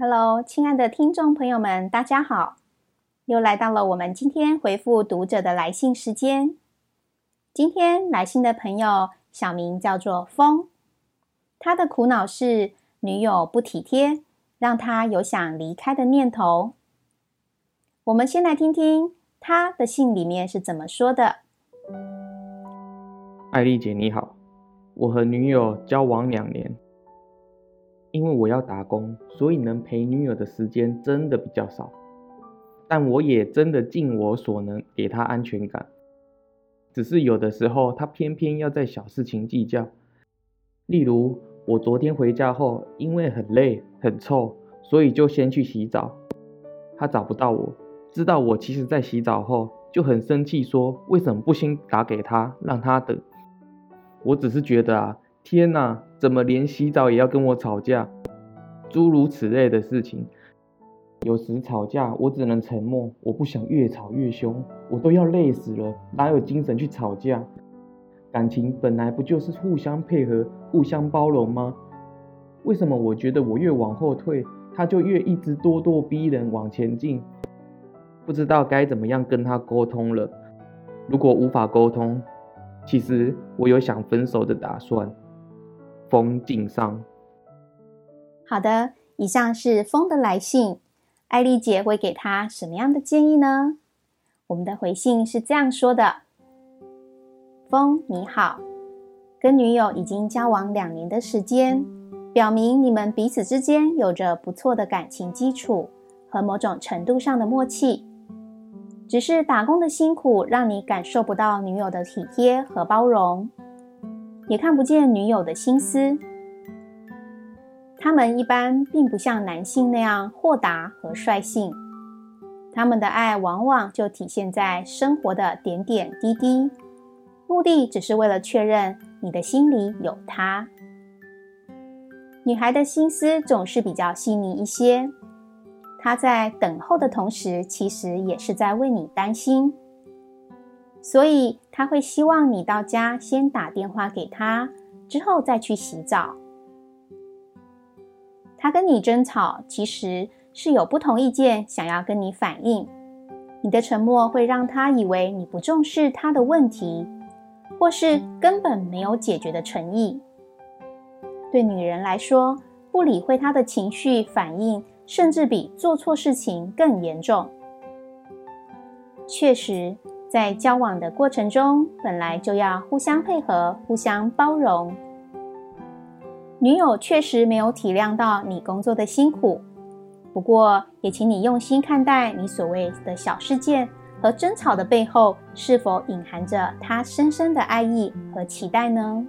Hello，亲爱的听众朋友们，大家好！又来到了我们今天回复读者的来信时间。今天来信的朋友小名叫做风，他的苦恼是女友不体贴，让他有想离开的念头。我们先来听听他的信里面是怎么说的。艾丽姐你好，我和女友交往两年。因为我要打工，所以能陪女友的时间真的比较少。但我也真的尽我所能给她安全感。只是有的时候她偏偏要在小事情计较。例如，我昨天回家后，因为很累很臭，所以就先去洗澡。她找不到我，知道我其实在洗澡后，就很生气，说为什么不先打给她，让她等？我只是觉得啊。天哪，怎么连洗澡也要跟我吵架？诸如此类的事情，有时吵架我只能沉默，我不想越吵越凶，我都要累死了，哪有精神去吵架？感情本来不就是互相配合、互相包容吗？为什么我觉得我越往后退，他就越一直咄咄逼人往前进？不知道该怎么样跟他沟通了。如果无法沟通，其实我有想分手的打算。风敬上。好的，以上是风的来信。艾丽姐会给他什么样的建议呢？我们的回信是这样说的：风你好，跟女友已经交往两年的时间，表明你们彼此之间有着不错的感情基础和某种程度上的默契。只是打工的辛苦，让你感受不到女友的体贴和包容。也看不见女友的心思。他们一般并不像男性那样豁达和率性，他们的爱往往就体现在生活的点点滴滴，目的只是为了确认你的心里有他。女孩的心思总是比较细腻一些，她在等候的同时，其实也是在为你担心。所以他会希望你到家先打电话给他，之后再去洗澡。他跟你争吵，其实是有不同意见，想要跟你反映。你的沉默会让他以为你不重视他的问题，或是根本没有解决的诚意。对女人来说，不理会他的情绪反应，甚至比做错事情更严重。确实。在交往的过程中，本来就要互相配合、互相包容。女友确实没有体谅到你工作的辛苦，不过也请你用心看待你所谓的小事件和争吵的背后，是否隐含着她深深的爱意和期待呢？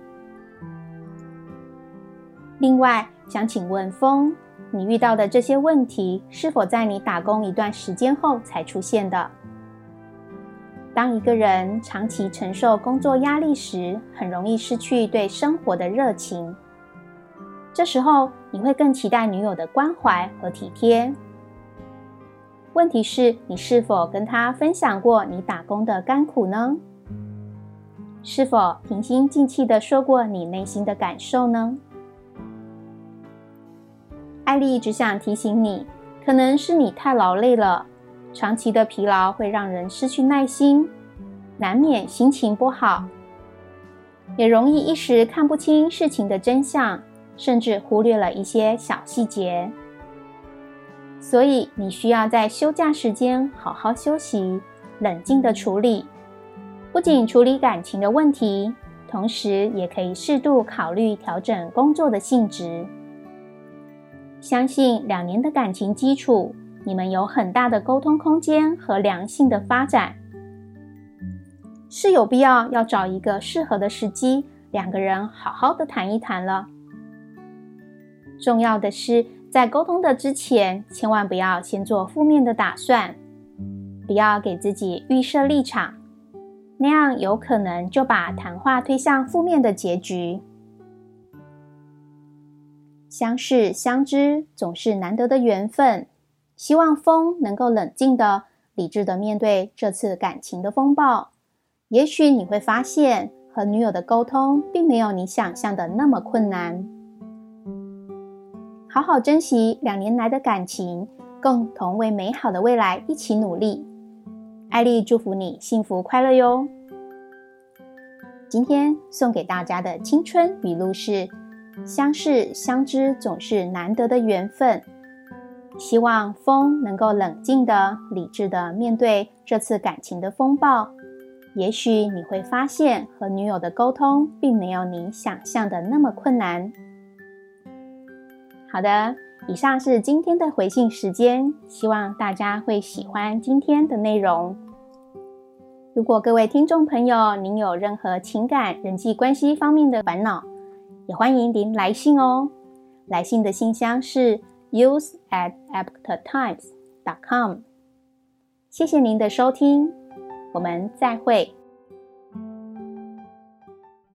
另外，想请问风，你遇到的这些问题，是否在你打工一段时间后才出现的？当一个人长期承受工作压力时，很容易失去对生活的热情。这时候，你会更期待女友的关怀和体贴。问题是，你是否跟她分享过你打工的甘苦呢？是否平心静气的说过你内心的感受呢？艾丽只想提醒你，可能是你太劳累了。长期的疲劳会让人失去耐心，难免心情不好，也容易一时看不清事情的真相，甚至忽略了一些小细节。所以你需要在休假时间好好休息，冷静的处理，不仅处理感情的问题，同时也可以适度考虑调整工作的性质。相信两年的感情基础。你们有很大的沟通空间和良性的发展，是有必要要找一个适合的时机，两个人好好的谈一谈了。重要的是，在沟通的之前，千万不要先做负面的打算，不要给自己预设立场，那样有可能就把谈话推向负面的结局。相识相知总是难得的缘分。希望风能够冷静的、理智的面对这次感情的风暴。也许你会发现，和女友的沟通并没有你想象的那么困难。好好珍惜两年来的感情，共同为美好的未来一起努力。艾丽祝福你幸福快乐哟。今天送给大家的青春语录是：相识相知总是难得的缘分。希望风能够冷静的、理智的面对这次感情的风暴。也许你会发现，和女友的沟通并没有你想象的那么困难。好的，以上是今天的回信时间，希望大家会喜欢今天的内容。如果各位听众朋友，您有任何情感、人际关系方面的烦恼，也欢迎您来信哦。来信的信箱是 use at apt times.com，。谢谢您的收听，我们再会。